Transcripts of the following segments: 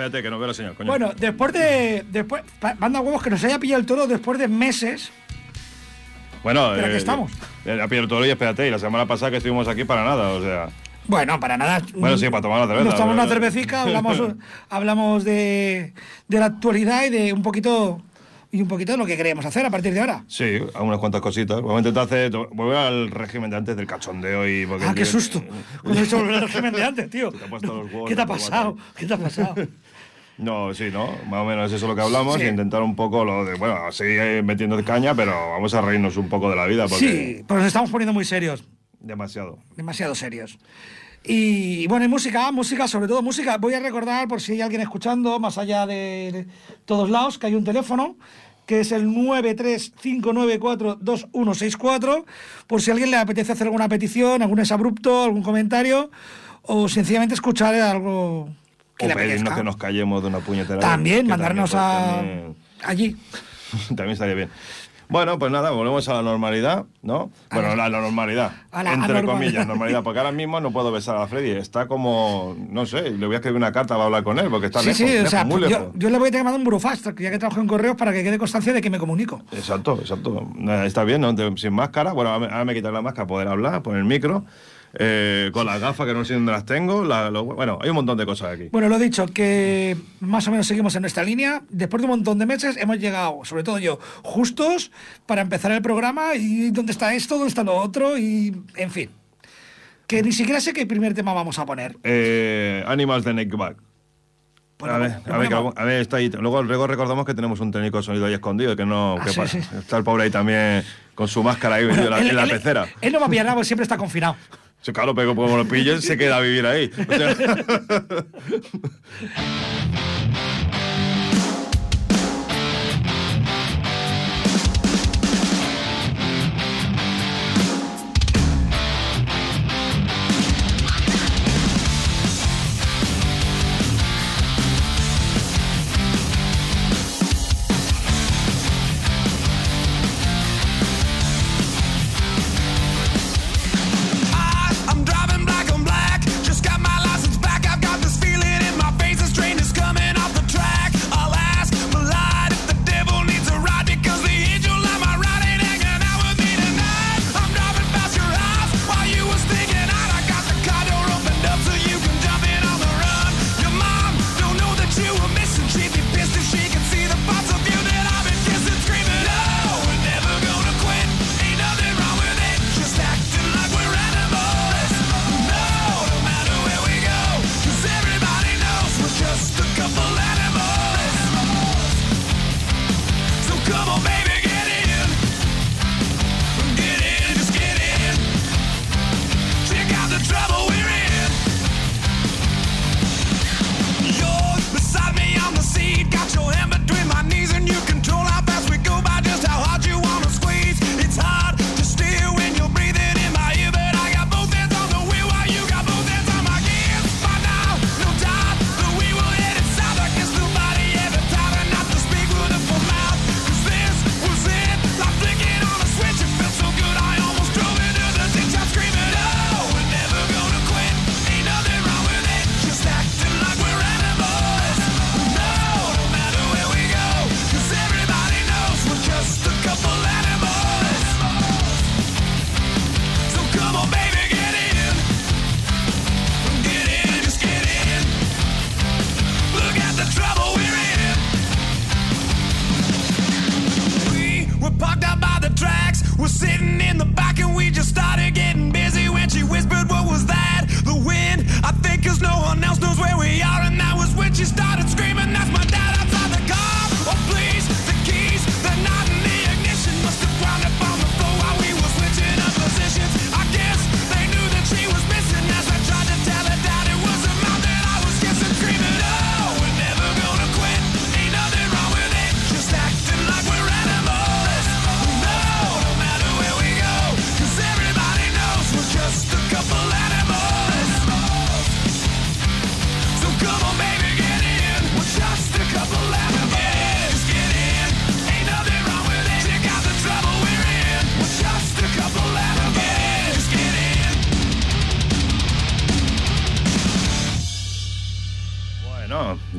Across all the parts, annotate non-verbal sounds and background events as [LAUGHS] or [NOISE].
Espérate que no veo la señal, coño. Bueno, después de. Después, manda huevos que nos haya pillado el toro después de meses. Bueno, pero aquí estamos. Eh, a Pierre Toro y espérate, y la semana pasada que estuvimos aquí para nada, o sea. Bueno, para nada. Bueno, sí, para tomar una cerveza, Nos tomamos una cervecica, hablamos, [LAUGHS] hablamos de, de la actualidad y de un poquito. Y un poquito de lo que queríamos hacer a partir de ahora. Sí, unas cuantas cositas. Vamos a intentar hacer. Volver al régimen de antes del cachondeo y. Porque Ah, qué susto. [LAUGHS] Cuando he dicho volver al régimen de antes, tío. Te ha los ¿Qué te ha pasado? ¿Qué te ha pasado? No, sí, ¿no? Más o menos eso es lo que hablamos Sí. intentar un poco lo de. Bueno, seguir metiendo caña, pero vamos a reírnos un poco de la vida porque. Sí, pues nos estamos poniendo muy serios. Demasiado. demasiado serios. Y bueno, y música, música, sobre todo música. Voy a recordar, por si hay alguien escuchando, más allá de, de todos lados, que hay un teléfono que es el 935942164, por si a alguien le apetece hacer alguna petición, algún exabrupto, algún comentario, o sencillamente escuchar algo que o le pedirnos que nos callemos de una puñetera. También, mandarnos también, a también- allí. [LAUGHS] También estaría bien. Bueno, pues nada, volvemos a la normalidad, ¿no? Bueno, la, la normalidad. A la entre anormalidad. comillas, [LAUGHS] normalidad. Porque ahora mismo no puedo besar a Freddy. Está como, no sé, le voy a escribir una carta para hablar con él, porque está Sí, lejos, sí, o lejos, sea, muy yo, lejos. yo le voy a tener que mandar un burofax, ya que trabajo en correos, para que quede constancia de que me comunico. Exacto, exacto. Está bien, ¿no? Sin máscara. Bueno, ahora me- ahora me quitar la máscara, poder hablar, poner el micro. Eh, con las gafas que no sé dónde las tengo. la- lo- bueno, hay un montón de cosas aquí. Bueno, lo dicho, que más o menos seguimos en nuestra línea. Después de un montón de meses hemos llegado, sobre todo yo, justos para empezar el programa y dónde está esto, dónde está lo otro y, en fin. Que ni siquiera sé qué primer tema vamos a poner. Eh, Animals de Neckback. Bueno, a ver, lo a ver, ponemos. a ver, está ahí. Luego, luego recordamos que tenemos un técnico de sonido ahí escondido, que no. Ah, que sí, pa- sí. Está el pobre ahí también con su máscara ahí metido en la- él, en la él- pecera. él no va a pillar nada porque siempre está confinado. [LAUGHS] Sí, claro, pero como lo pillen, se queda a vivir ahí. O sea, [LAUGHS] Come on,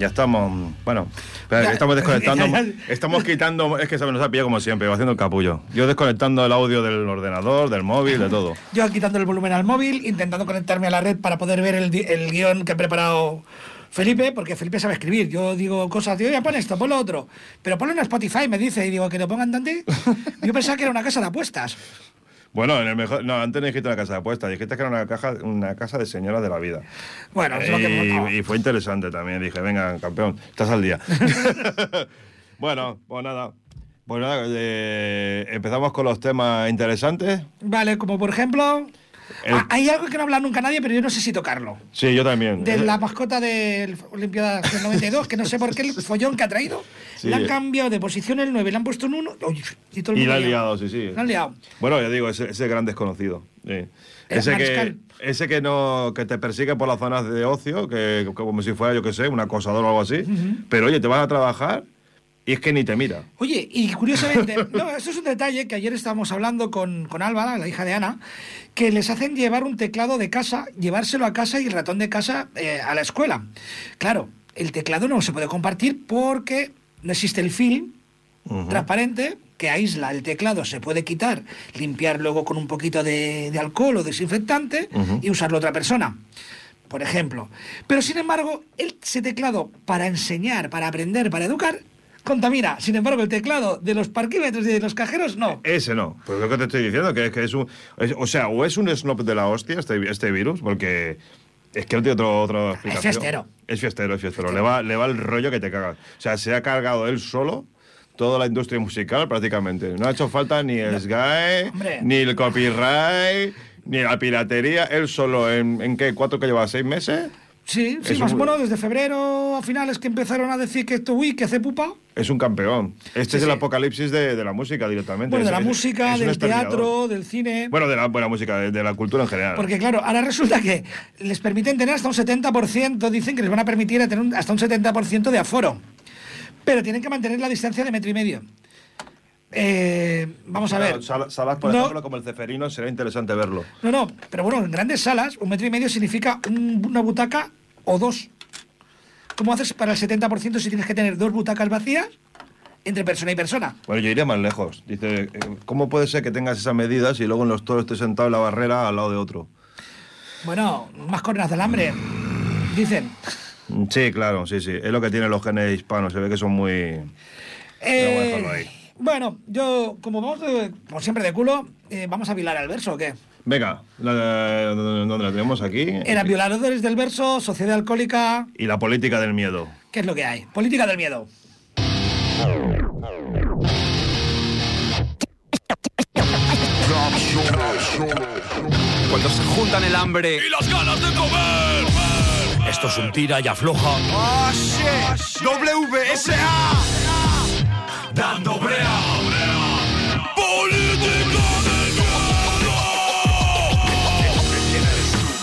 ya estamos. Bueno, Ya. estamos desconectando. [LAUGHS] Ya, ya. Estamos quitando. Es que se nos ha pillado como siempre, va haciendo el capullo. Yo desconectando el audio del ordenador, del móvil, de todo. [LAUGHS] Yo quitando el volumen al móvil, intentando conectarme a la red para poder ver el, el guion que ha preparado Felipe, porque Felipe sabe escribir. Yo digo cosas, digo, ya pon esto, pon lo otro. Pero ponlo en Spotify, me dice, y digo, que lo pongan Dante. [LAUGHS] Yo pensaba que era una casa de apuestas. Bueno, en el mejor. No, antes no dijiste una casa de apuestas, dijiste que era una, caja, una casa de señoras de la vida. Bueno, es lo que y, y fue interesante también. Dije, venga, campeón, estás al día. [LAUGHS] bueno, pues nada. Pues nada, eh, empezamos con los temas interesantes. Vale, como por ejemplo, El- ah, hay algo que no habla nunca nadie, pero yo no sé si tocarlo. Sí, yo también. De la mascota del Olimpiadas del 92, que no sé por qué el [LAUGHS] follón que ha traído. Sí. Le han cambiado de posición el 9, le han puesto un 1 y todo el Y la han liado. liado, sí, sí. La han liado. Bueno, ya digo, ese, ese gran desconocido. sí. El Ese que, ese que no que te persigue por las zonas de ocio, que, que como si fuera, yo qué sé, un acosador o algo así. Pero oye, te vas a trabajar y es que ni te mira. Oye, y curiosamente, [LAUGHS] no, esto es un detalle que ayer estábamos hablando con, con Álvara, la hija de Ana, que les hacen llevar un teclado de casa, llevárselo a casa y el ratón de casa eh, a la escuela. Claro, el teclado no se puede compartir porque no existe el film transparente que aísla el teclado, se puede quitar, limpiar luego con un poquito de, de alcohol o desinfectante y usarlo otra persona. Por ejemplo. Pero sin embargo, el- ese teclado para enseñar, para aprender, para educar, contamina. Sin embargo, el teclado de los parquímetros y de los cajeros, no. Ese no. Pues lo que te estoy diciendo, que es que es un. es- o sea, o es un snob de la hostia este, este virus, porque. Es que no tiene otro, otra explicación. fiestero. Es fiestero, es fiestero. Le va, le va el rollo que te cagas. O sea, se ha cargado él solo toda la industria musical prácticamente. No ha hecho falta ni el SGAE, Hombre. ni el copyright, ni la piratería. Él solo, ¿en, en qué? ¿Cuatro que lleva? ¿Seis meses? Sí, sí, más o un- menos desde febrero a finales que empezaron a decir que esto, uy, que hace pupa. Es un campeón. Este Sí, es el sí. apocalipsis de, de la música directamente. Bueno, de la es- música, es del teatro, del cine. Bueno, de la buena música, de, de la cultura en general. Porque claro, ahora resulta que les permiten tener hasta un 70%, dicen que les van a permitir tener un- hasta un 70% de aforo. Pero tienen que mantener la distancia de metro y medio. Eh, vamos a Claro, ver. sal- salas, por No. ejemplo, como el Ceferino, será interesante verlo. No, no, pero bueno, en grandes salas, un metro y medio significa un- una butaca o dos. ¿Cómo haces para el 70% si tienes que tener dos butacas vacías entre persona y persona? Bueno, yo iría más lejos. Dice, eh, ¿cómo puede ser que tengas esas medidas y luego en los toros estés sentado en la barrera al lado de otro? Bueno, más cornas del hambre, dicen. Sí, claro, sí, sí. Es lo que tienen los genes hispanos. Se ve que son muy... Eh, bueno, yo, como vamos, de- como siempre de culo, eh, ¿vamos a vilar el verso o qué? Venga, la- ¿dónde la tenemos aquí? Eran violadores del verso, sociedad alcohólica, Y la política del miedo. ¿qué es lo que hay? Política del miedo. Cuando se juntan el hambre y las ganas de comer. Esto es un tira y afloja. ¡Ah, shit! WSA. Dando brea. Política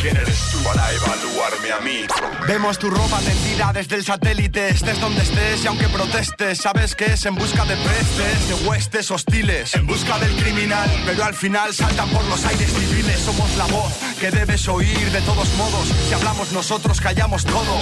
¿Quién eres tú evaluarme a mí? Vemos tu ropa tendida desde el satélite, estés donde estés y aunque protestes, sabes que es en busca de prestes, de huestes hostiles, en busca del criminal, pero al final saltan por los aires civiles, somos la voz que debes oír de todos modos, si hablamos nosotros callamos todo,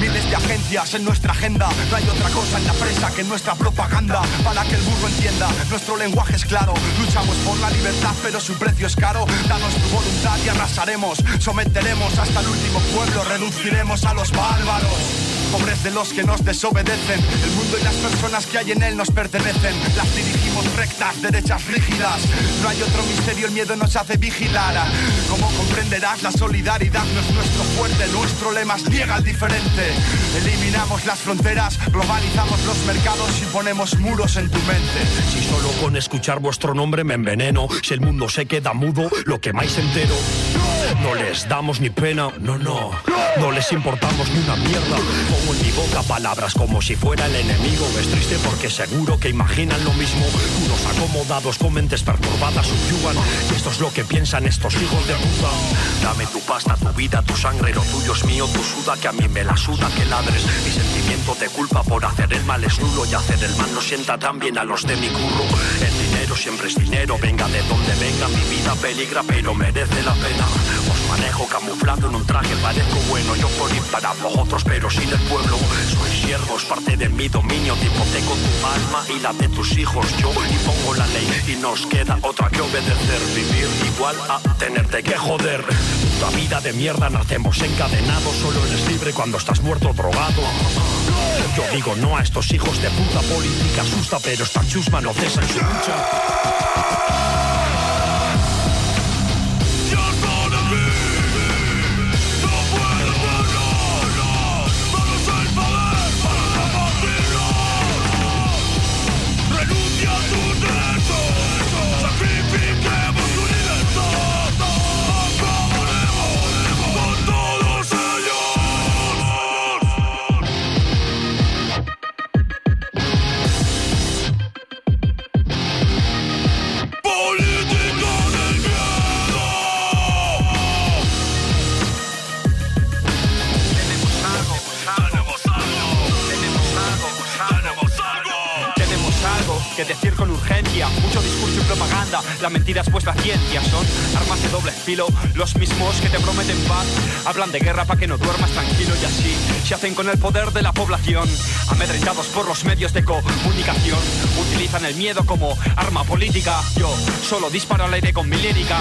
miles de agencias en nuestra agenda, no hay otra cosa en la presa que nuestra propaganda, para que el burro entienda, nuestro lenguaje es claro, luchamos por la libertad pero su precio es caro, danos tu voluntad y arrasaremos, someteremos hasta el último pueblo, reduciremos a los bárbaros. Pobres de los que nos desobedecen, el mundo y las personas que hay en él nos pertenecen. Las dirigimos rectas, derechas rígidas. No hay otro misterio, el miedo nos hace vigilar. Como comprenderás, la solidaridad no es nuestro fuerte, nuestro lema es niega al diferente. Eliminamos las fronteras, globalizamos los mercados y ponemos muros en tu mente. Si solo con escuchar vuestro nombre me enveneno, si el mundo se queda mudo, lo quemáis entero. Les damos ni pena, no, no. No les importamos ni una mierda. Pongo en mi boca palabras como si fuera el enemigo. Es triste porque seguro que imaginan lo mismo. Unos acomodados con mentes perturbadas subyugan. Y esto es lo que piensan estos hijos de puta. Dame tu pasta, tu vida, tu sangre, lo tuyo es mío, tu suda, que a mí me la suda que ladres. Mi sentimiento de culpa por hacer el mal es nulo y hacer el mal no sienta tan bien a los de mi curro. Siempre es dinero, venga de donde venga, mi vida peligra, pero merece la pena. Manejo camuflado en un traje, parezco bueno. Yo por para vosotros, pero sin el pueblo. Soy siervos, parte de mi dominio. Te hipoteco tu alma y la de tus hijos. Yo impongo la ley y nos queda otra que obedecer. Vivir igual a tenerte que joder. Puta vida de mierda, nacemos encadenados. Solo eres libre cuando estás muerto drogado. Yo digo no a estos hijos de puta política asusta, pero esta chusma no cesa en su lucha. Propaganda. La mentira es la ciencia. Son armas de doble filo. Los mismos que te prometen paz. Hablan de guerra para que no duermas tranquilo y así. Se hacen con el poder de la población. Amedrentados por los medios de comunicación. Utilizan el miedo como arma política. Yo solo disparo al aire con mi lírica.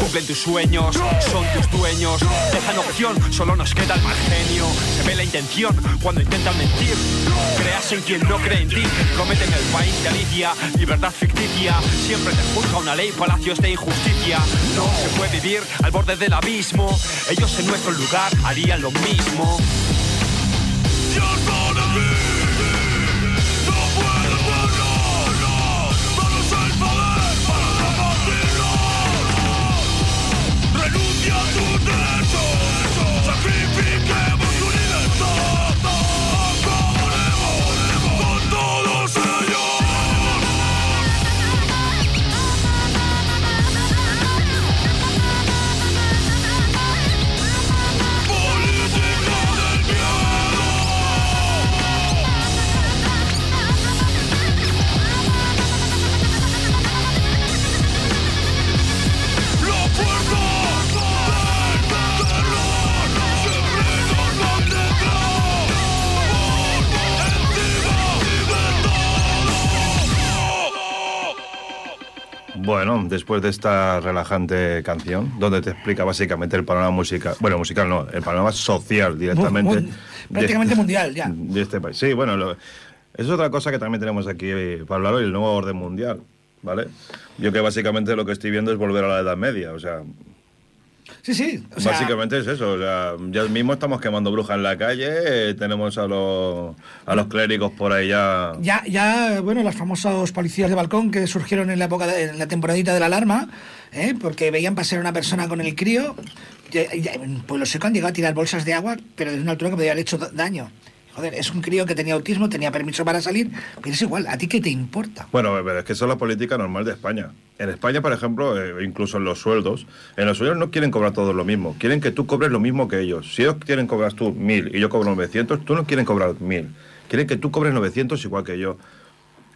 Cumplen tus sueños, son tus dueños. Dejan opción, solo nos queda el mal genio. Se ve la intención cuando intentan mentir. Creas en quien no cree en ti. Prometen el país de Alicia, libertad ficticia. Siempre juzga una ley, palacios de injusticia. No se puede vivir al borde del abismo. Ellos en nuestro lugar harían lo mismo. Bueno, después de esta relajante canción, donde te explica básicamente el panorama musical, bueno, musical no, el panorama social directamente. Mu- mu- prácticamente de- mundial, ya. [LAUGHS] De este país. Sí, bueno, lo- es otra cosa que también tenemos aquí eh, para hablar hoy, el nuevo orden mundial, ¿vale? Yo que básicamente lo que estoy viendo es volver a la Edad Media, o sea, Sí, sí. o sea, básicamente es eso, o sea, ya mismo estamos quemando brujas en la calle, eh, tenemos a los, a los clérigos por ahí ya... Ya, ya, bueno, los famosos policías de balcón que surgieron en la época, de- en la temporadita de la alarma, ¿eh? porque veían pasar a una persona con el crío, ya- ya en Pueblo Seco han llegado a tirar bolsas de agua, pero desde una altura que podía haber hecho da- daño. Es un crío que tenía autismo, tenía permiso para salir, pero es igual, ¿a ti qué te importa? Bueno, pero es que eso es la política normal de España. En España, por ejemplo, eh, incluso en los sueldos, en los sueldos no quieren cobrar todos lo mismo. Quieren que tú cobres lo mismo que ellos. Si ellos quieren cobrar tú mil y yo cobro 900, tú no quieren cobrar mil. Quieren que tú cobres 900 igual que yo.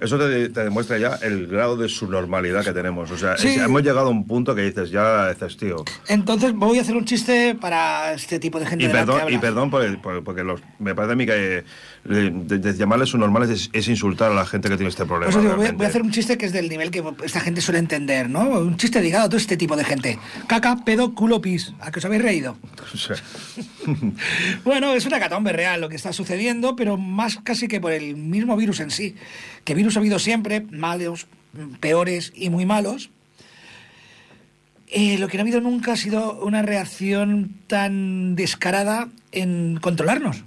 Eso te, te demuestra ya el grado de subnormalidad que tenemos. O sea, Sí. es- hemos llegado a un punto que dices, ya dices, tío. Entonces voy a hacer un chiste para este tipo de gente Y de la que perdón, y perdón por el- por- porque los, me parece a mí que de, de llamarles subnormales es, es insultar a la gente que tiene este problema. Digo, voy, a- realmente. voy a hacer un chiste que es del nivel que esta gente suele entender, ¿no? Un chiste dedicado a todo este tipo de gente. Caca, pedo, culo, pis. ¿A que os habéis reído? Sea, [LAUGHS] Bueno, es una catombe real lo que está sucediendo, pero más casi que por el mismo virus en sí. Que virus ha habido siempre, malos, peores y muy malos. Eh, lo que no ha habido nunca ha sido una reacción tan descarada en controlarnos.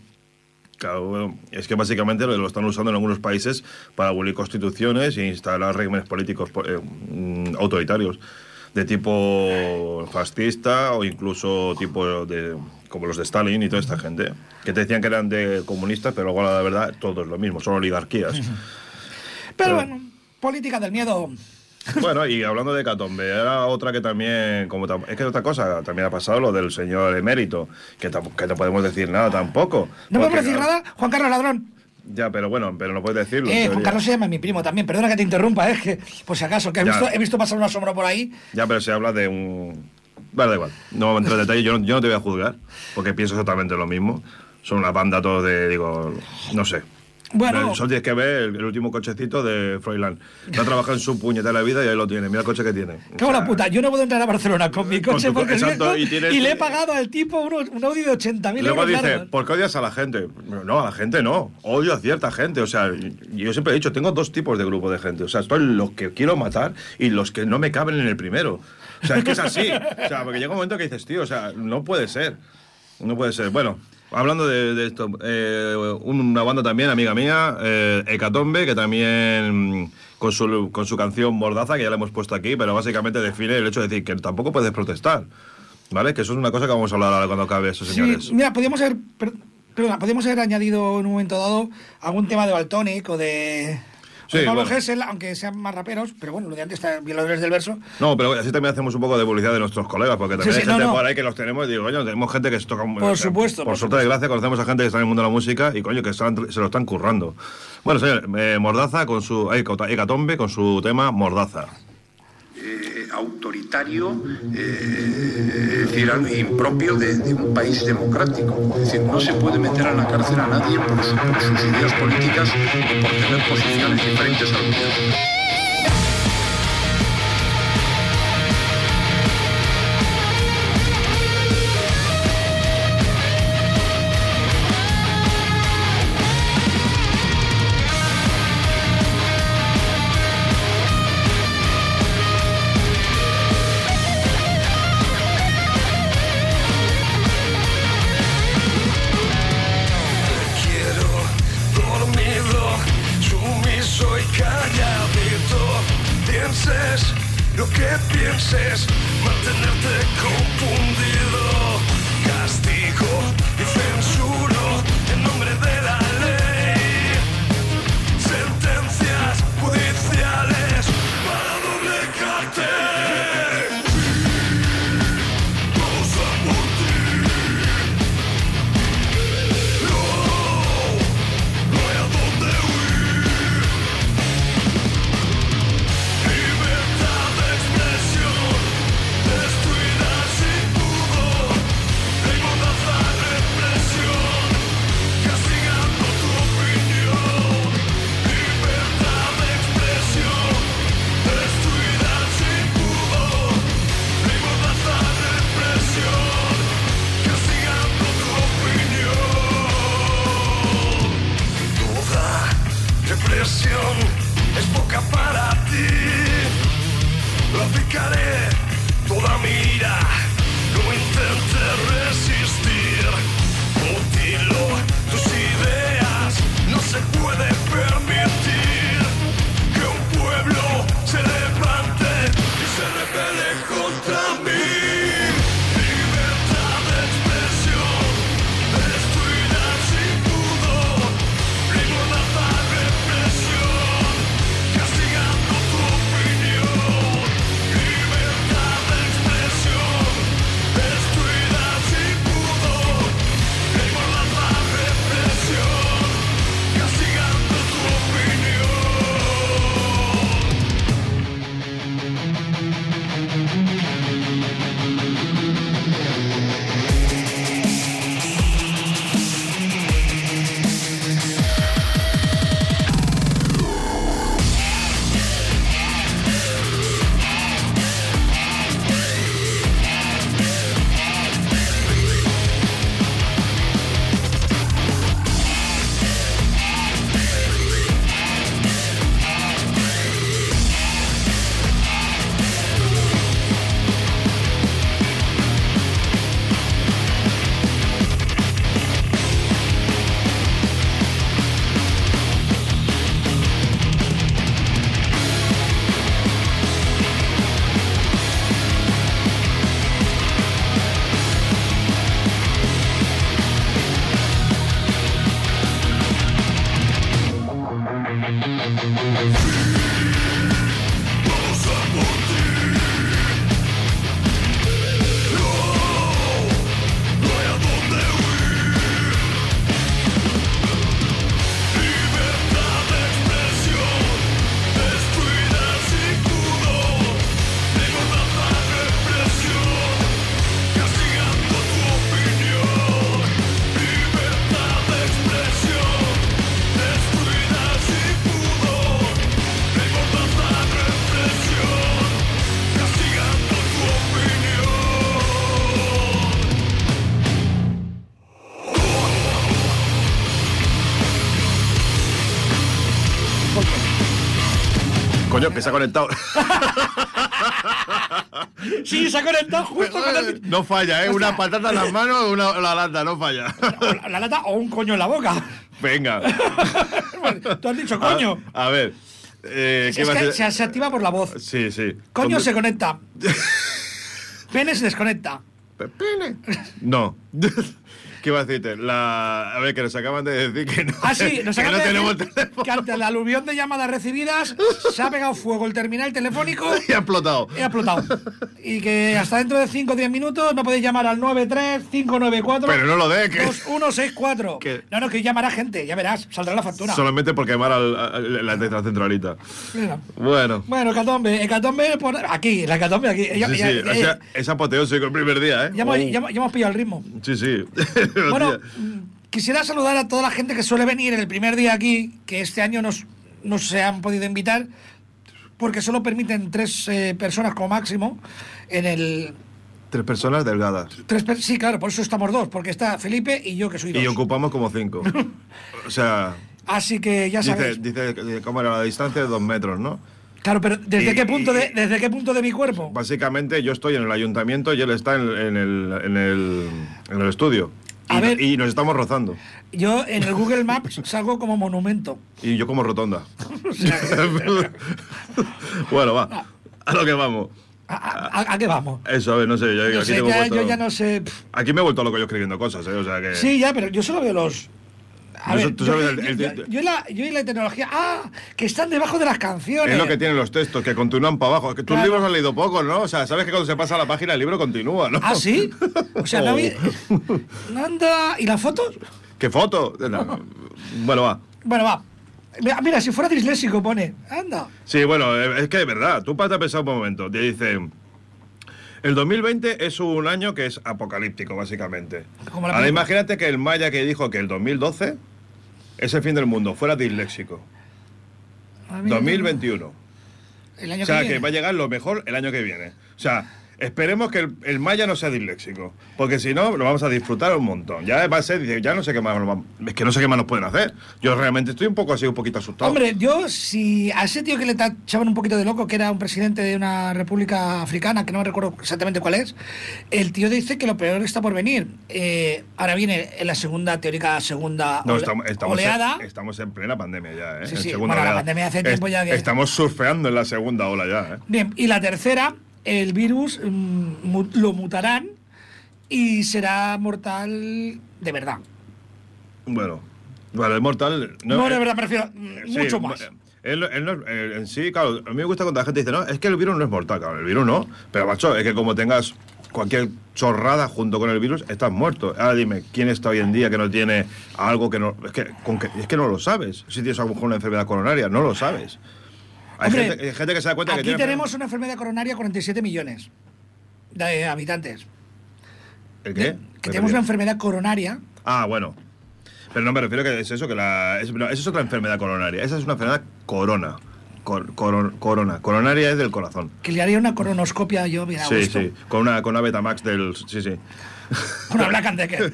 Claro, es que básicamente lo, están usando en algunos países para abolir constituciones e instalar regímenes políticos eh, mm, autoritarios de tipo fascista o incluso tipo de como los de Stalin y toda esta gente que te decían que eran de comunistas pero luego la verdad todo es lo mismo son oligarquías [LAUGHS] Pero- bueno, política del miedo. Bueno y hablando de Catombe era otra que también como es que otra cosa también ha pasado lo del señor emérito que, que no podemos decir nada tampoco No podemos decir nada, Juan Carlos Ladrón. Ya, pero bueno, pero no puedes decirlo. Eh, Juan. Carlos se llama mi primo también. Perdona que te interrumpa, es que, por si acaso, que he Ya. visto, he visto pasar una sombra por ahí. Ya, pero se habla de un... Vale, da igual. No vamos a entrar en detalle. Yo no, yo no te voy a juzgar, porque pienso exactamente lo mismo. Son una banda todos de, digo, no sé. Bueno. Solo tienes que ver el, el último cochecito de Froilán. No ha trabajado en su puñetera vida y ahí lo tiene. Mira el coche que tiene. O Cago la puta, yo no puedo entrar a Barcelona con mi Con coche tu co- porque es exacto, y tienes- y le he pagado al tipo uno- un Audi de 80.000 Luego euros. dice, largos. ¿por qué odias a la gente? No, a la gente no. Odio a cierta gente. O sea, yo siempre he dicho, tengo dos tipos de grupo de gente. O sea, estoy los que quiero matar y los que no me caben en el primero. O sea, es que es así. O sea, porque llega un momento que dices, tío, o sea, no puede ser. No puede ser. Bueno, hablando de, de esto, eh, una banda también, amiga mía, eh, Hecatombe, que también mm, con su, con su canción Mordaza, que ya la hemos puesto aquí, pero básicamente define el hecho de decir que tampoco puedes protestar. ¿Vale? Que eso es una cosa que vamos a hablar ahora cuando acabe eso, señores. Sí, mira, podríamos haber, per- perdona, podríamos haber añadido en un momento dado algún tema de Baltonic o de, Sí, Pablo bueno. Aunque sean más raperos, pero bueno, lo de antes está violadores del verso. No, pero así también hacemos un poco de publicidad de nuestros colegas, porque también Sí, hay sí, gente no, no. por ahí que los tenemos y digo, coño, tenemos gente que se toca Por eh, supuesto, Por, por suerte de gracia, conocemos a gente que está en el mundo de la música y coño, que están- se lo están currando. Bueno, señor, eh, Mordaza con su. eh, Hecatombe con su tema Mordaza. Eh, autoritario, eh, algo impropio de, un país democrático. Es decir, no se puede meter a la cárcel a nadie por, su- por sus ideas políticas o por tener posiciones diferentes al gobierno. Se ha conectado. [LAUGHS] Sí, se ha conectado justo con el... No falla, ¿eh? Una patata en las manos o una, la lata, no falla. la lata o un coño en la boca. Venga. [LAUGHS] Tú has dicho coño. A, a ver. eh, ¿qué es que se, se activa por la voz. Sí, sí. Coño se conecta. [LAUGHS] Pene se desconecta. Pene. No. ¿Qué iba a decirte? La... A ver, que nos acaban de decir que no, Ah, sí, nos que acaban no de tenemos decir que ante la aluvión de llamadas recibidas se ha pegado fuego el terminal telefónico [LAUGHS] Y ha explotado. y ha explotado. Y que hasta dentro de 5 o 10 minutos no podéis llamar al 93-594. Pero no lo de, que- 2164. Que- No, no, que llamará gente, ya verás, saldrá la factura. Solamente por quemar al, al- la, la centralita. Mira. Bueno. Bueno, Hecatombe, Hecatombe por aquí, la Hecatombe aquí. Ya, Sí, ya- sí, ya- o sea, es apoteósico el primer día, ¿eh? ya hemos, Oh. ya hemos- ya hemos pillado el ritmo. Sí, sí. [LAUGHS] Bueno, quisiera saludar a toda la gente que suele venir el primer día aquí, que este año nos, no se han podido invitar, porque solo permiten tres eh, personas como máximo en el... Tres personas delgadas. Tres per- sí, claro, por eso estamos dos, porque está Felipe y yo que soy dos. Y ocupamos como cinco. [LAUGHS] O sea, Así que ya dice, sabes. dice eh, cómo era la distancia de dos metros, ¿no? Claro, pero ¿desde Y- qué punto de, desde qué punto de mi cuerpo? Básicamente yo estoy en el ayuntamiento y él está en, en el, en, el, en el estudio. A y, ver. y nos estamos rozando. Yo en el Google Maps [LAUGHS] salgo como monumento. Y yo como rotonda. [LAUGHS] Bueno, va. A lo que vamos. ¿a, a- a qué vamos? Eso, a ver, no sé. Yo, No aquí, sé, tengo ya- puesto- yo ya no sé. aquí me he vuelto loco yo escribiendo cosas, ¿eh? O sea que. Sí, ya, pero yo solo veo los. A ver, yo, sabes el- yo- el- yo- yo y la, yo y la tecnología. ¡Ah! Que están debajo de las canciones. Es lo que tienen los textos, que continúan para abajo. Es que tus Claro. libros has leído poco, ¿no? O sea, sabes que cuando se pasa la página el libro continúa, ¿no? ¿Ah, sí? O sea, no había. Anda. ¿Y las fotos? ¿Qué foto? No. Bueno, va. Bueno, va. Mira, si fuera disléxico, pone. Anda. Sí, bueno, eh, es que de verdad, tú para pensar un momento. Te dice. El 2020 es un año que es apocalíptico, básicamente. Ahora imagínate que el Maya que dijo que el 2012 es el fin del mundo, fuera disléxico. Ah, mira, 2021. El año O sea, que, que va a llegar lo mejor el año que viene. O sea, esperemos que el, el Maya no sea disléxico. Porque si no, lo vamos a disfrutar un montón. Ya va a ser, dice, ya no sé qué más Es que no sé qué más nos pueden hacer. Yo realmente estoy un poco así, un poquito asustado. Hombre, yo, si a ese tío que le tachaban un poquito de loco, que era un presidente de una república africana, que no me recuerdo exactamente cuál es, el tío dice que lo peor está por venir. Eh, ahora viene en la segunda, teórica segunda No, ole- estamos, estamos, oleada. En, estamos en plena pandemia ya, ¿eh? Sí, sí. Bueno, la pandemia hace tiempo ya que- Estamos surfeando en la segunda ola ya, ¿eh? Bien, y la tercera, el virus mm, lo mutarán y será mortal de verdad. Bueno, vale, Mortal... No, eh, de verdad, prefiero mm, sí, mucho más. eh, él- él no- eh, en sí, claro, a mí me gusta cuando la gente dice, no, es que el virus no es mortal, claro, el virus no. Pero, macho, es que como tengas cualquier chorrada junto con el virus, estás muerto. Ahora dime, ¿quién está hoy en día que no tiene algo que no... Es que, con que, es que no lo sabes. Si tienes a lo mejor una enfermedad coronaria, no lo sabes. Hay, Hombre, gente, hay gente que se da cuenta que Aquí tiene... tenemos una enfermedad coronaria 47 millones de habitantes. ¿El qué? De- Me que tenemos una enfermedad coronaria. Ah, bueno. Pero no me refiero que es eso, que la. es- no, esa es otra enfermedad coronaria. Esa es una enfermedad corona. Cor- coro- corona. Coronaria es del corazón. Que le haría una coronoscopia yo, mira, Sí, sí. Con una, con una Betamax del. Sí, sí. Una Black and Decker.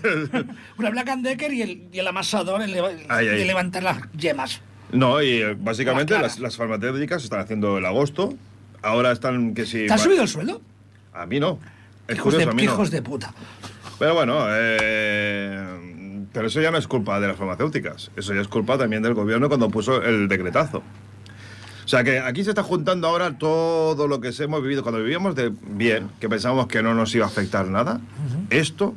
[LAUGHS] una Black and Decker y el, y el amasador el, de levantar las yemas. No, y eh, básicamente las, las farmacéuticas están haciendo el agosto. Ahora están que si. ¿Te has subido el sueldo? A mí no. Es Hijos, de, curioso, a mí no. hijos de puta. Pero bueno, eh, pero eso ya no es culpa de las farmacéuticas. Eso ya es culpa también del gobierno cuando puso el decretazo. O sea que aquí se está juntando ahora todo lo que hemos vivido. Cuando vivíamos de bien, que pensábamos que no nos iba a afectar nada, esto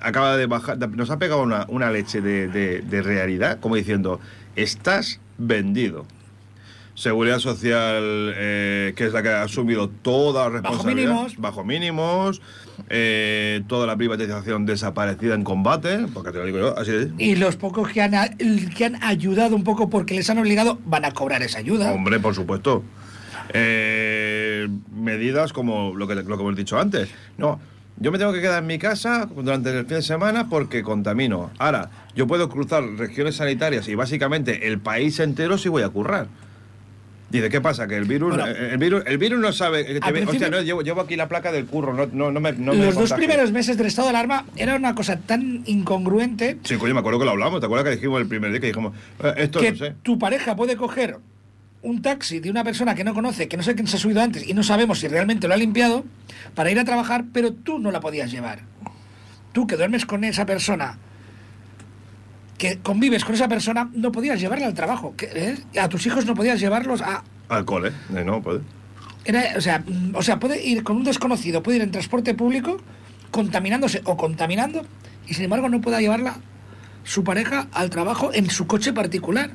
acaba de bajar, de- nos ha pegado una, una leche de, de- de realidad, como diciendo, estás vendido. Seguridad Social, eh, que es la que ha asumido toda la Bajo responsabilidad. mínimos. Bajo mínimos. eh, toda la privatización desaparecida en combate, porque te lo digo yo, así es. Y los pocos que han, que han ayudado un poco porque les han obligado van a cobrar esa ayuda. Hombre, por supuesto. Eh, medidas como lo que, lo que hemos dicho antes. No, yo me tengo que quedar en mi casa durante el fin de semana porque contamino. Ahora, yo puedo cruzar regiones sanitarias y básicamente el país entero sí voy a currar. Dice, ¿qué pasa? Que el virus, Bueno. eh, el virus, el virus no sabe. que te ve- hostia, no, llevo, llevo aquí la placa del curro, no, no, no me. No me los dos primeros meses del estado de alarma era una cosa tan incongruente Sí, coño, me acuerdo que lo hablamos. ¿Te acuerdas que dijimos el primer día que dijimos, eh, esto que no sé? tu pareja puede coger un taxi de una persona que no conoce, que no sé quién se ha subido antes y no sabemos si realmente lo ha limpiado, para ir a trabajar, pero tú no la podías llevar. Tú que duermes con esa persona, que convives con esa persona, no podías llevarla al trabajo. ¿eh? A tus hijos no podías llevarlos a... Alcohol, ¿eh? Eh, No, puede. Era, o, sea, mm, o sea, puede ir con un desconocido, puede ir en transporte público, contaminándose o contaminando, y sin embargo no pueda llevarla su pareja al trabajo en su coche particular.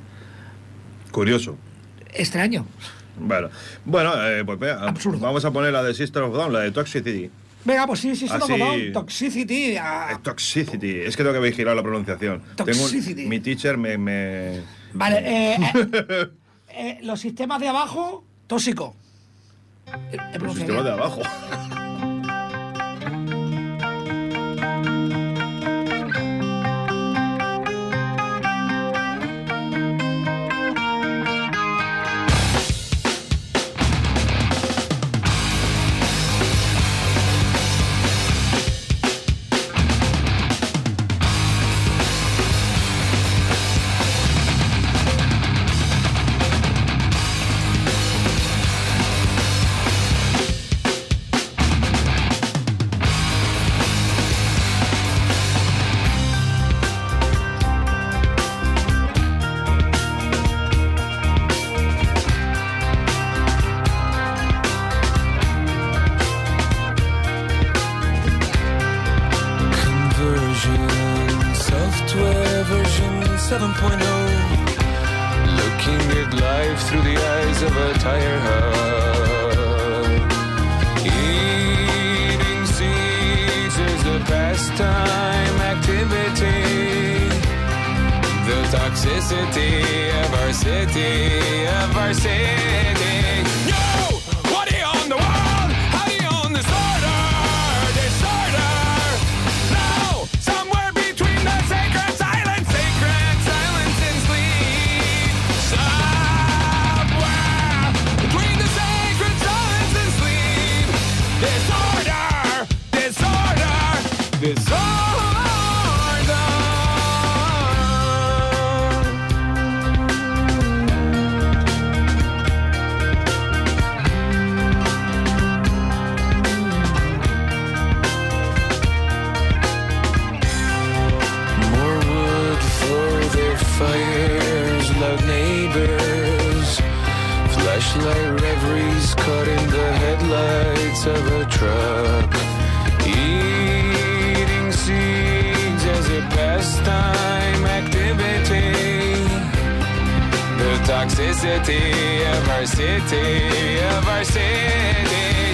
Curioso. Extraño. Bueno, bueno eh, pues vea, Absurdo. vamos a poner la de Sister of Down, la de Toxicity. Venga, pues sí, sí, sí, Así- como Toxicity. Eh, Toxicity, es que tengo que vigilar la pronunciación. Tengo un- Toxicity. mi teacher me... me- Vale, eh, eh, [LAUGHS] eh, los sistemas de abajo, tóxico. Eh, he el pronunciado sistema de abajo. [LAUGHS] [LAUGHS] toxicity of our city, of our city.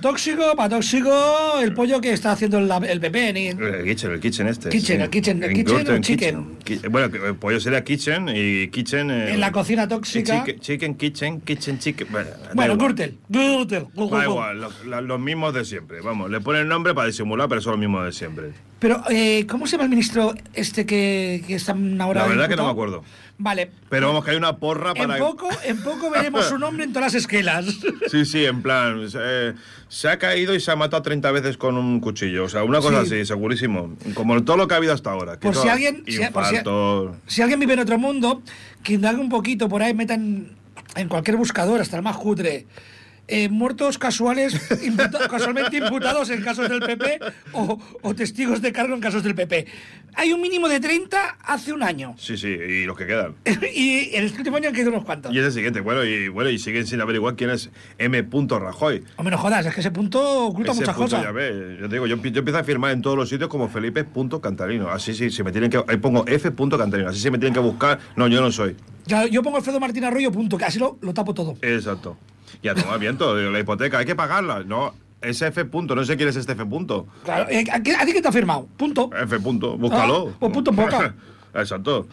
Tóxico, para tóxico, el pollo que está haciendo el, el PP. Ni, El kitchen, el kitchen este. Kitchen, el kitchen, el kitchen Gurten o chicken. Bueno, el pollo sería kitchen y kitchen... eh, en la cocina tóxica. chicken, chicken, kitchen, kitchen, chicken... Bueno, Bueno. Gürtel. Gürtel. Da igual, los mismos de siempre. Vamos, le ponen nombre para disimular, pero son los mismos de siempre. Pero, eh, ¿cómo se llama el ministro este que, que está ahora? La verdad que no me acuerdo. Vale. Pero vamos, que hay una porra En para... poco, en poco veremos su nombre en todas las esquelas. [LAUGHS] Sí, sí, en plan, eh, se ha caído y se ha matado 30 veces con un cuchillo. O sea, una cosa Sí. así, segurísimo. Como todo lo que ha habido hasta ahora. que Por si alguien- si- por si-. Si alguien vive en otro mundo, que indague un poquito por ahí, metan en cualquier buscador, hasta el más cutre, eh, muertos casuales, imputa- [LAUGHS] casualmente imputados en casos del PP o, o testigos de cargo en casos del PP. Hay un mínimo de 30 hace un año. Sí, sí, y los que quedan. [LAUGHS] y en este último año han quedado unos cuantos. Y es el siguiente, bueno, y bueno, y siguen sin averiguar quién es M. Rajoy. O menos jodas, es que ese punto oculta Ese muchas punto, cosas. Ya ves, yo te digo, yo, empie- yo empiezo a firmar en todos los sitios como Felipe punto Cantarino. Así sí, si me tienen que. Ahí pongo F. punto Cantarino. Así si me tienen que buscar. No, yo no soy. Ya, yo pongo Alfredo Martín Arroyo, punto, que así lo, lo tapo todo. Exacto. Y a tomar viento, la hipoteca, hay que pagarla. No, es F. punto, no sé quién es este F. punto. Claro, eh, ¿a, ti qué te ha firmado? Punto. F. punto, búscalo. Ah, pues punto en boca. [LAUGHS] Exacto.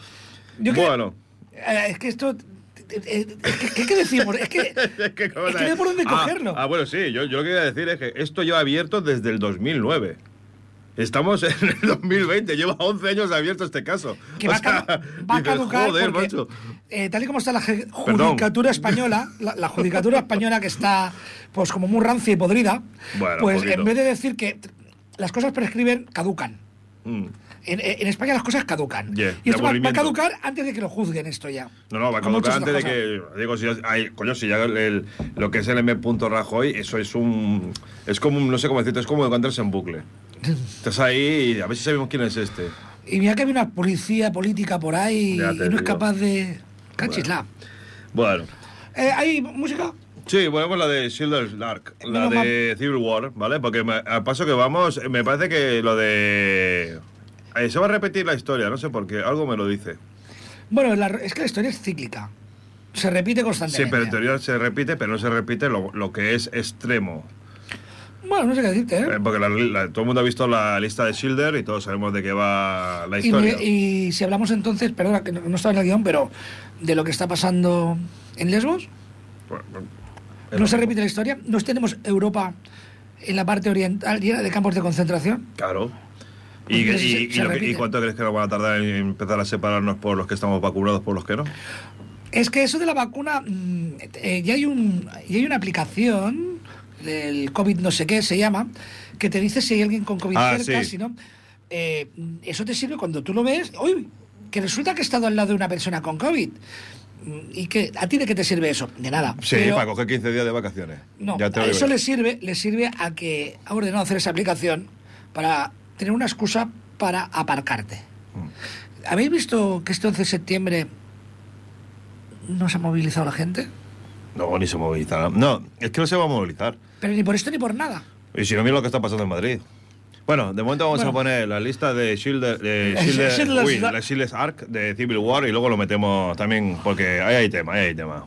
Yo que- bueno. Eh, es que esto. eh, ¿Qué, qué- decimos? Es que, [LAUGHS] Es que, ¿cómo es que no por dónde Ah, cogerlo. Ah, bueno, sí, yo, yo lo que quería decir es que esto lleva abierto desde el 2009. Estamos en el 2020, lleva 11 años abierto este caso. que O va, sea, va a caducar joder, porque, macho. Eh, tal y como está la judicatura española, la, la judicatura española que está pues como muy rancia y podrida, Bueno, pues poquito. en vez de decir que las cosas prescriben, caducan. Mm. En, en España las cosas caducan. Yeah, y esto va, va a caducar antes de que lo juzguen esto ya. No, no, va a caducar antes de que. Digo, si ay, coño, si ya el- el- lo que es el M. Rajoy, eso es un. Es como. No sé cómo decirte, es como encontrarse en bucle. [LAUGHS] Estás ahí y a ver si sabemos quién es este. Y mira que hay una policía política por ahí y no es capaz de. Cachisla. Bueno. Eh, ¿Hay música? Sí, ponemos la de Silver Dark, la Menos de Civil War, ¿vale? Porque me- al paso que vamos, me parece que lo de. eh, se va a repetir la historia, no sé por qué, algo me lo dice. Bueno, la- es que la historia es cíclica. Se repite Sí, constantemente. pero en teoría se repite, pero no se repite lo, lo que es extremo. Bueno, no sé qué decirte, ¿eh? Eh, porque la- la- todo el mundo ha visto la lista de Schilder y todos sabemos de qué va la historia. y si hablamos entonces, perdona que no, no estaba en el guion, pero de lo que está pasando en Lesbos, no se repite la historia. Nos tenemos Europa en la parte oriental llena de campos de concentración. Claro. ¿Y, Entonces, y- se- y se lo que- y cuánto crees que nos van a tardar en empezar a separarnos por los que estamos vacunados por los que no? Es que eso de la vacuna, mm, eh, ya, hay un, ya hay una aplicación, del COVID no sé qué se llama, que te dice si hay alguien con COVID Ah, cerca, sí. si no. Eh, eso te sirve cuando tú lo ves, uy, que resulta que he estado al lado de una persona con COVID. ¿Y que a ti de qué te sirve eso? De nada. Sí, Pero- para coger 15 días de vacaciones. No, Ya te lo a digo eso le sirve, le sirve a que ha ordenado hacer esa aplicación para tener una excusa para aparcarte. Mm. ¿Habéis visto que este 11 de septiembre no se ha movilizado la gente? No, ni se moviliza. No, es que no se va a movilizar. Pero ni por esto ni por nada. Y si no, mira lo que está pasando en Madrid. Bueno, de momento vamos Bueno. a poner la lista de Schilder, de Eh, List. la Arc de Civil War y luego lo metemos también porque ahí hay tema, ahí hay tema.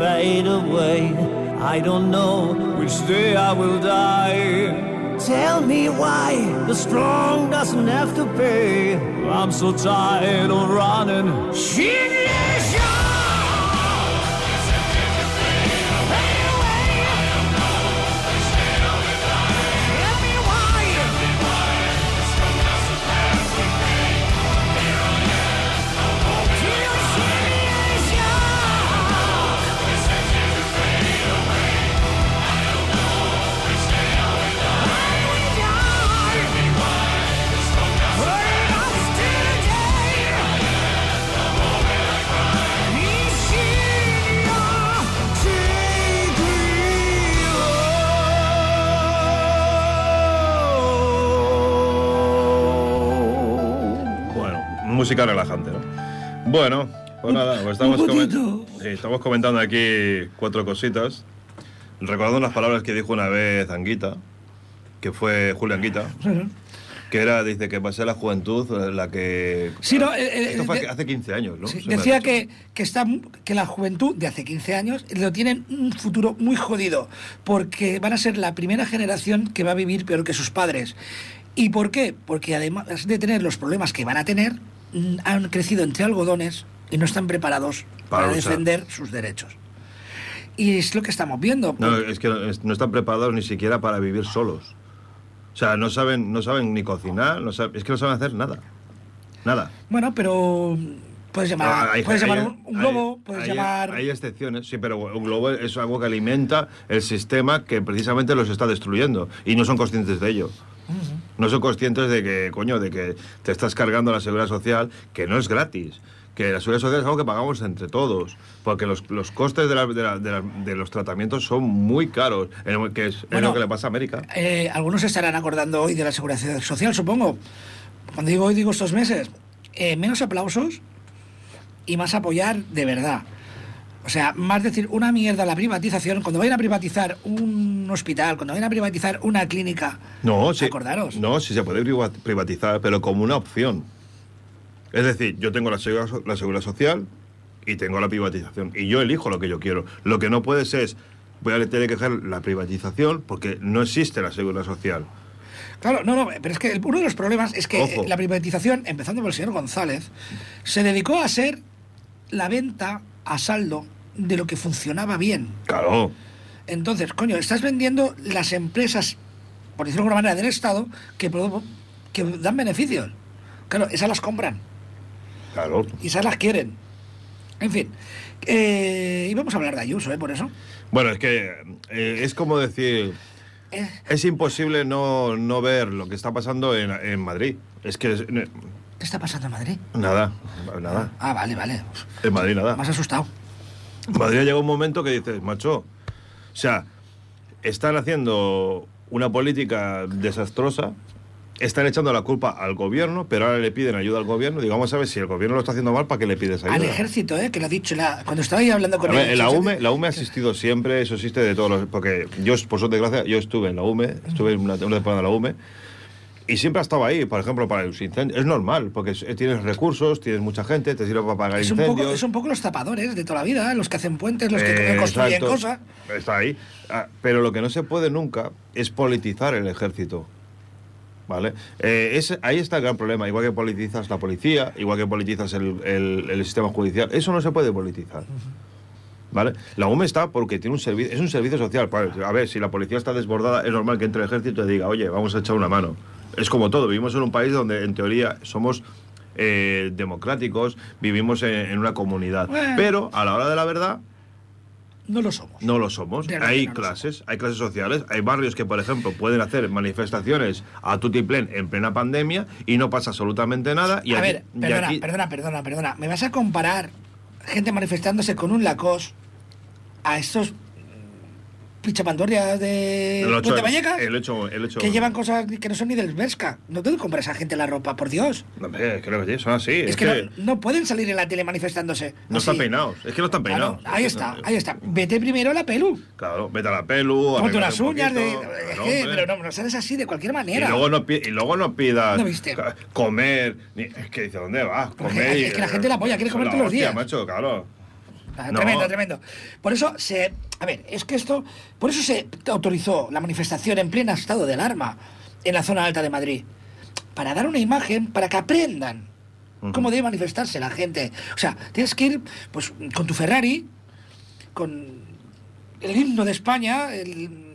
Fade away. I don't know which day I will die. Tell me why the strong doesn't have to pay. I'm so tired of música relajante, ¿no? Bueno, pues nada, pues estamos, comen- sí, estamos comentando aquí cuatro cositas. Recordando unas palabras que dijo una vez Anguita, que fue Julián Anguita, que era, dice, que pasé la juventud la que... Sí, no, eh, eh, Esto fue de- hace 15 años, decía que, que, está, que la juventud de hace 15 años lo tienen un futuro muy jodido, porque van a ser la primera generación que va a vivir peor que sus padres. ¿Y por qué? Porque además de tener los problemas que van a tener, han crecido entre algodones y no están preparados Para defender sus derechos. Y es lo que estamos viendo. No, es que no, es- no están preparados ni siquiera para vivir solos. O sea, no saben, no saben ni cocinar, no saben- es que no saben hacer nada. Nada. Bueno, pero puedes llamar, Ah, hay- puedes hay- llamar un, hay- globo, puedes llamar... Hay excepciones, sí, pero un globo es algo que alimenta el sistema que precisamente los está destruyendo y no son conscientes de ello. No son conscientes de que, coño, de que te estás cargando la seguridad social, que no es gratis. Que la seguridad social es algo que pagamos entre todos, porque los, los costes de, la- de la- de la- de los tratamientos son muy caros, en que es, es Bueno, lo que le pasa a América. Eh, algunos se estarán acordando hoy de la seguridad social, supongo. Cuando digo hoy, digo estos meses. Eh, menos aplausos y más apoyar de verdad. O sea, más decir una mierda la privatización. Cuando vayan a privatizar un hospital, cuando vayan a privatizar una clínica, No, sí. acordaros. No, sí se puede priva- privatizar, pero como una opción. Es decir, yo tengo la seguridad, la seguridad social y tengo la privatización. Y yo elijo lo que yo quiero. Lo que no puedes es, voy a tener que dejar la privatización porque no existe la seguridad social. Claro, no, no, pero es que uno de los problemas es que Ojo. eh, la privatización, empezando por el señor González, se dedicó a ser la venta a saldo de lo que funcionaba bien. Claro. Entonces, coño, estás vendiendo las empresas, por decirlo de alguna manera, del Estado, que, que dan beneficios. Claro, esas las compran Claro. y esas las quieren. En fin, eh, y vamos a hablar de Ayuso, ¿eh? Por eso. Bueno, es que eh, es como decir, Eh, es imposible no, no ver lo que está pasando en, en Madrid. Es que es- ¿Qué está pasando en Madrid? nada, nada. Ah, vale, vale. En Madrid nada. Me has asustado. En Madrid llega un momento que dices, macho, o sea, están haciendo una política desastrosa, están echando la culpa al gobierno, pero ahora le piden ayuda al gobierno. Digamos, a ver, si el gobierno lo está haciendo mal, ¿para qué le pides ayuda? Al ejército, ¿eh? Que lo ha dicho la- cuando estaba ahí hablando con A ver, la UME, la UME ha asistido siempre, eso existe de todos los... Porque yo, por suerte de gracia, yo estuve en la UME, estuve en una, una temporada en la UME, y siempre ha estado ahí, por ejemplo, para los incendios. Es normal, porque es- tienes recursos, tienes mucha gente, te sirve para pagar Es un, incendios. poco, es un poco los tapadores de toda la vida, los que hacen puentes, los que Eh, construyen exacto. cosas. Está ahí. Ah, pero lo que no se puede nunca es politizar el ejército. ¿Vale? Eh, ese- ahí está el gran problema. Igual que politizas la policía, igual que politizas el, el- el sistema judicial. Eso no se puede politizar. ¿Vale? La UME está porque tiene un servicio, es un servicio social. Pues, A ver, si la policía está desbordada, es normal que entre el ejército y diga, oye, vamos a echar una mano. Es como todo, vivimos en un país donde en teoría somos eh, democráticos, vivimos en, en una comunidad. Bueno. Pero a la hora de la verdad, No lo somos. no lo somos. Hay no clases, hay clases sociales, hay barrios que, por ejemplo, pueden hacer manifestaciones a tutiplén en plena pandemia y no pasa absolutamente nada. Y a aquí- ver, perdona, aquí- perdona, perdona, perdona. ¿Me vas a comparar gente manifestándose con un lacos a estos pichapandorrias de el Vallecas? el hecho, el hecho- que llevan cosas que no son ni del Berska. No te comprar a esa gente la ropa, por Dios. No, creo que sí, son así. Es, que, no, no pueden salir en la tele manifestándose. no así. están peinados. Es que no están Claro, peinados. ahí está, ahí está. Vete primero a la pelu. Claro, vete a la pelu. Ponte unas un uñas de. es que, pero no, no sales así de cualquier Y manera. luego, no, y luego no pidas No viste. comer. ni- es que dice, ¿dónde vas? Comer. y- es que la gente la apoya, quiere Eso comer es todos los días. macho, claro. Ah, No. Tremendo, tremendo. Por eso se. A ver, es que esto. Por eso se autorizó la manifestación en pleno estado de alarma en la zona alta de Madrid. Para dar una imagen, para que aprendan cómo debe manifestarse la gente. O sea, tienes que ir pues, con tu Ferrari, con el himno de España, el-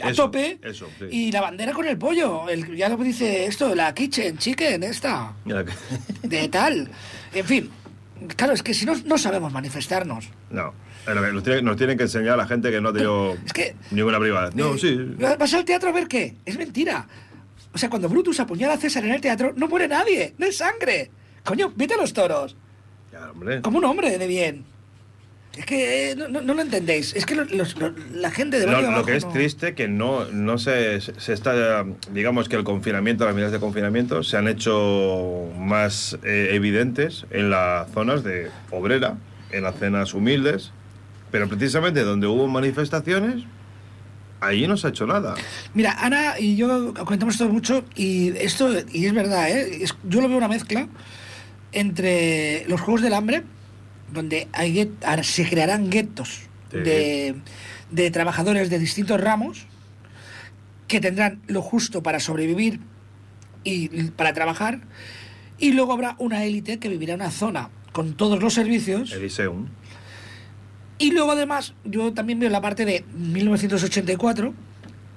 a Eso, tope, eso, sí. y la bandera con el pollo. El, ya lo dice esto, la kitchen, chicken, esta de tal. En fin, claro, es que si no, no sabemos manifestarnos. No. Es lo que Nos tiene- nos tienen que enseñar a la gente que no ha tenido Es que- ninguna privada. No, Eh, sí. ¿Vas al teatro a ver qué? Es mentira. O sea, cuando Brutus apuñala a César en el teatro, no muere nadie, no es sangre. Coño, vete a los toros. Ya, hombre. Como un hombre de bien. Es que eh, no, lo entendéis. Es que los- los- los- la gente de Lo, lo que es no- triste que no, no se, se está, digamos que el confinamiento, las medidas de confinamiento se han hecho más eh, evidentes en las zonas de obrera, en las zonas humildes, pero precisamente donde hubo manifestaciones, allí no se ha hecho nada. Mira, Ana y yo comentamos esto mucho y esto, y es verdad, ¿eh? Yo lo veo una mezcla entre los Juegos del Hambre, donde hay se crearán guetos Sí. de, de trabajadores de distintos ramos que tendrán lo justo para sobrevivir y para trabajar, y luego habrá una élite que vivirá en una zona con todos los servicios. Eliseum. Y luego además yo también veo la parte de 1984,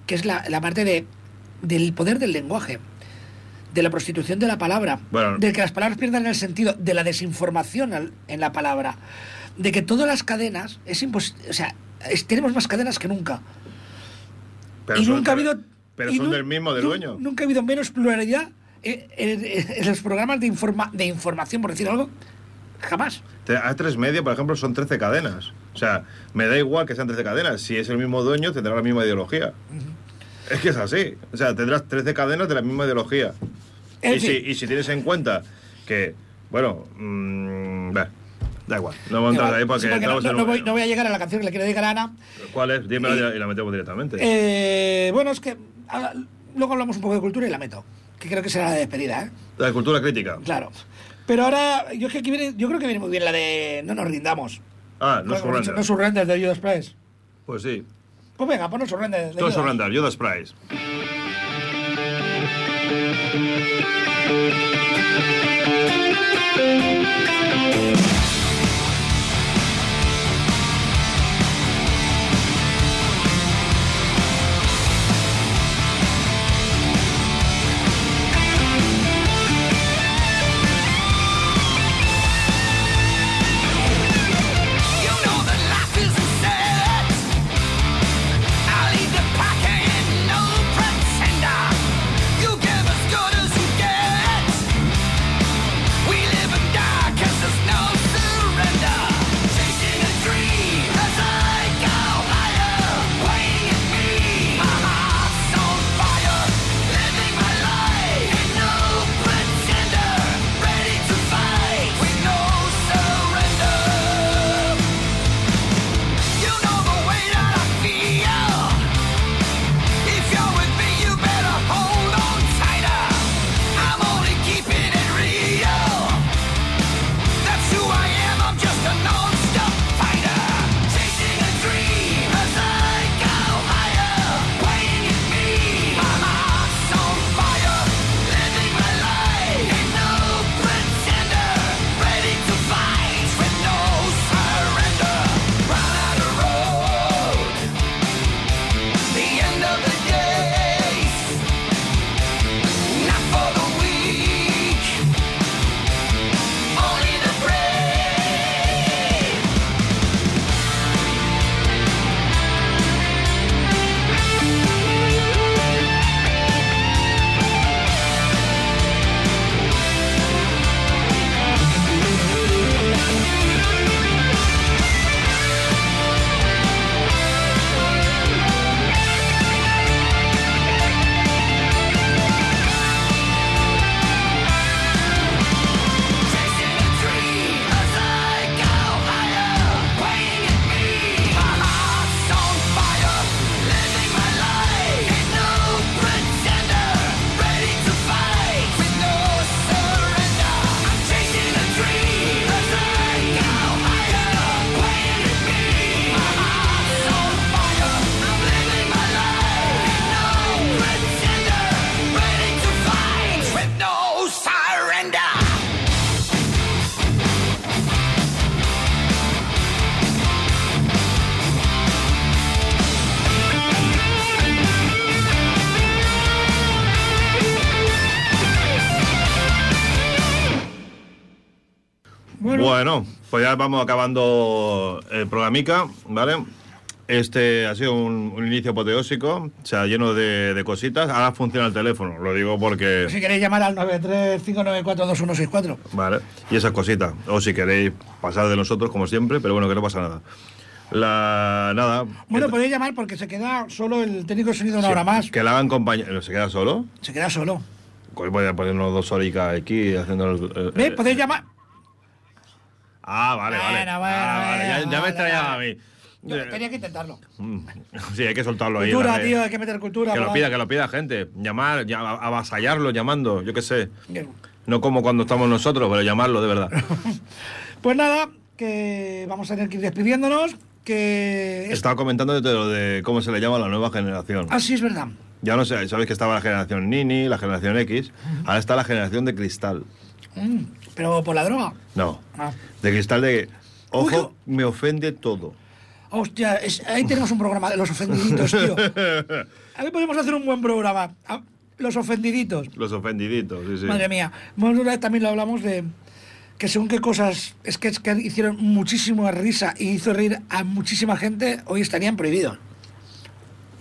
que es la, la parte de, del poder del lenguaje, de la prostitución de la palabra, Bueno. de que las palabras pierdan el sentido, de la desinformación en la palabra, de que todas las cadenas, es impos- o sea, es- tenemos más cadenas que nunca. Pero y son, nunca ha habido... Pero son del mismo, del dueño. Nunca ha habido menos pluralidad en, en- en los programas de, informa, de información, por decir algo, jamás. Te- A3 Media, por ejemplo, son 13 cadenas. O sea, me da igual que sean 13 cadenas. Si es el mismo dueño, tendrá la misma ideología. Es que es así. O sea, tendrás 13 cadenas de la misma ideología. Y si, y si tienes en cuenta que, bueno, mm, bah, da igual. No vamos a entrar ahí porque, Sí, porque no, no- no voy, no voy a llegar a la canción que le quiero dedicar a Ana. ¿Cuál es? Dímela Y- y la metemos directamente. Eh, bueno, es que ahora- luego hablamos un poco de cultura y la meto. Que creo que será la de despedida, ¿eh? La cultura crítica. Claro. Pero ahora, yo, es que aquí viene, yo creo que viene muy bien la de No nos rindamos. Ah, no surrender. No surrender de Judas Price. Pues sí. Pues venga, pues no surrender. de Judas. surrender. Judas Price. You ya vamos acabando el programica, ¿vale? Este ha sido un, un inicio apoteósico, o sea, lleno de, de cositas. Ahora funciona el teléfono, lo digo porque... Si queréis llamar al 935942164. Vale, y esas cositas. O si queréis pasar de nosotros, como siempre, pero bueno, que no pasa nada. La... Nada. Bueno, podéis llamar porque se queda solo el técnico de sonido una hora más. Que la hagan compañía... ¿Se queda solo? Se queda solo. Pues voy a ponernos dos horitas aquí haciendo... el- el-. Podéis llamar. Ah, vale, vale. Bueno, bueno, Ah, vale, ya, bueno, ya me extrañaba a mí. Yo Eh, tenía que intentarlo. mm, [LAUGHS] Sí, hay que soltarlo ahí. en la Cultura, tío, hay que meter cultura. Que lo pida, ahí. que lo pida gente. Llamar, avasallarlo llamando, yo qué sé. No como cuando estamos nosotros, pero llamarlo de verdad. [LAUGHS] Pues nada, que vamos a tener que ir despidiéndonos. Que. es- Estaba comentando de lo de cómo se le llama a la nueva generación. Ah, sí, es verdad. Ya no sé, sabes que estaba la generación Nini, la generación X, ahora está la generación de cristal. Mm, pero por la droga. No, Ah. de cristal de... Uy, Ojo, me ofende todo. Hostia, es- ahí tenemos un programa de los ofendiditos, tío. [LAUGHS] Ahí podemos hacer un buen programa. Ah, Los ofendiditos. Los ofendiditos, sí, sí. Madre mía. Bueno, una vez también lo hablamos de que según qué cosas es que, es que hicieron muchísima risa y hizo reír a muchísima gente, hoy estarían prohibidos.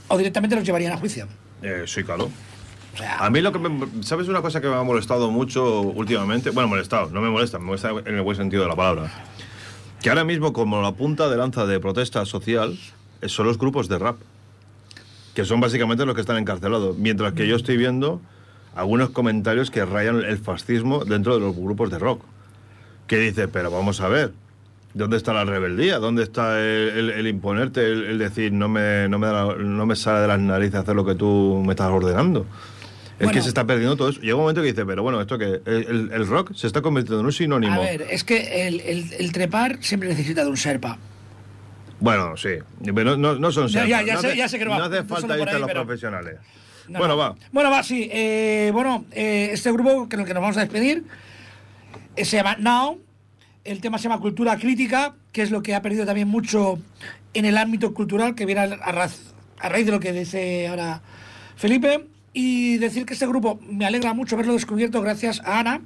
O directamente los llevarían a juicio. Eh, sí, claro. Sea, A mí lo que ¿Sabes una cosa que me ha molestado mucho últimamente? Bueno, molestado, no me molesta, me molesta en el buen sentido de la palabra. Que ahora mismo, como la punta de lanza de protesta social, eh, son los grupos de rap. Que son básicamente los que están encarcelados. Mientras que yo estoy viendo algunos comentarios que rayan el fascismo dentro de los grupos de rock. Que dice, pero vamos a ver, ¿dónde está la rebeldía? ¿Dónde está el imponerte, el, el decir, no me, no, me da la- no me sale de las narices hacer lo que tú me estás ordenando? Es Bueno. que se está perdiendo todo eso. Llega un momento que dice, pero bueno, esto que el, rock se está convirtiendo en un sinónimo. a ver, es que el, el- el trepar siempre necesita de un serpa. Bueno, sí, pero no, no son Ya, ya, serpas, ya no sé- hace- ya sé que no va. No hace falta irte a los pero- profesionales. No, bueno, no. va. Bueno, va, sí. Eh, bueno, eh, este grupo con el que nos vamos a despedir eh, se llama Now. El tema se llama Cultura Crítica, que es lo que ha perdido también mucho en el ámbito cultural, que viene a, a raz- a raíz de lo que dice ahora Felipe. Y decir que este grupo me alegra mucho verlo descubierto gracias a Ana.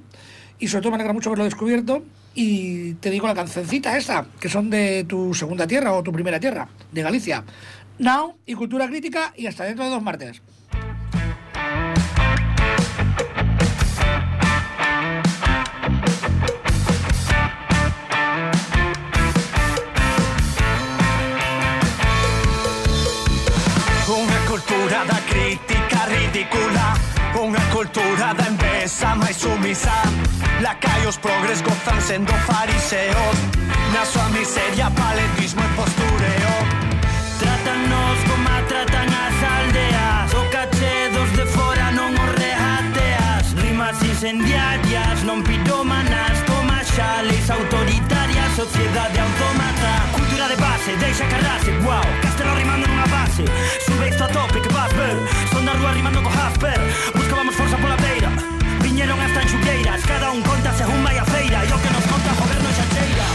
Y sobre todo me alegra mucho verlo descubierto. Y te digo la cancioncita esta, que son de tu segunda tierra o tu primera tierra, de Galicia. Now y Cultura Crítica y hasta dentro de dos martes. Unha cultura da crítica ridícula Unha cultura da envesa máis sumisa. Lacaios progres gozan sendo fariseos. Na súa miseria, paletismo e postureo. Trátanos como tratan as aldeas. O caché dos de fora non os rehateas Rimas incendiarias, non piromanas Toma xa leis autoritarias, sociedade automata Cultura de base, deixa carrase, wow Castelo rimando nunha base. Sube isto a tope que vas ver. Son da rúa rimando co Hasper Buscábamos forza pola beira. Viñeron hasta en xugueiras Cada un conta según vai a feira. E o que nos conta o goberno xa cheira.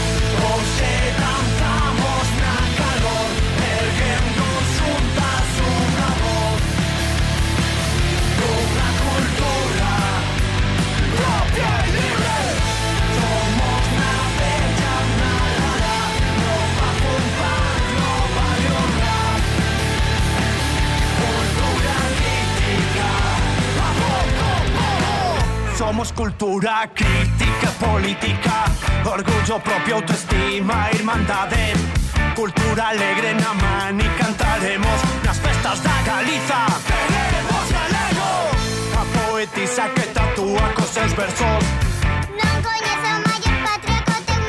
Cultura crítica política Orgullo propio, autoestima, irmandade Cultura alegre na man e cantaremos Nas festas da Galiza. Queremos galego A poetisa que tatúa cos seus versos Non coñezo maior patria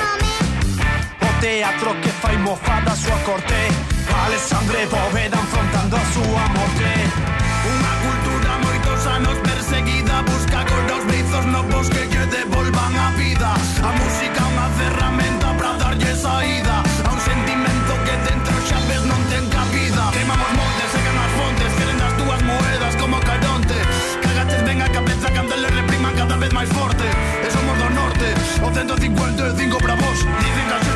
nome O teatro que fai mofa da súa corte Alexandre Bóveda en os novos que lle devolvan a vida. A música unha ferramenta para darlle saída. A un sentimento que dentro xa ves non ten cabida. Quemamos montes, secan as fontes, queren das túas moedas como calonte Cagaches ven a cabeza cando le repriman cada vez máis forte. E somos do norte, o 155 para vos. Dicen que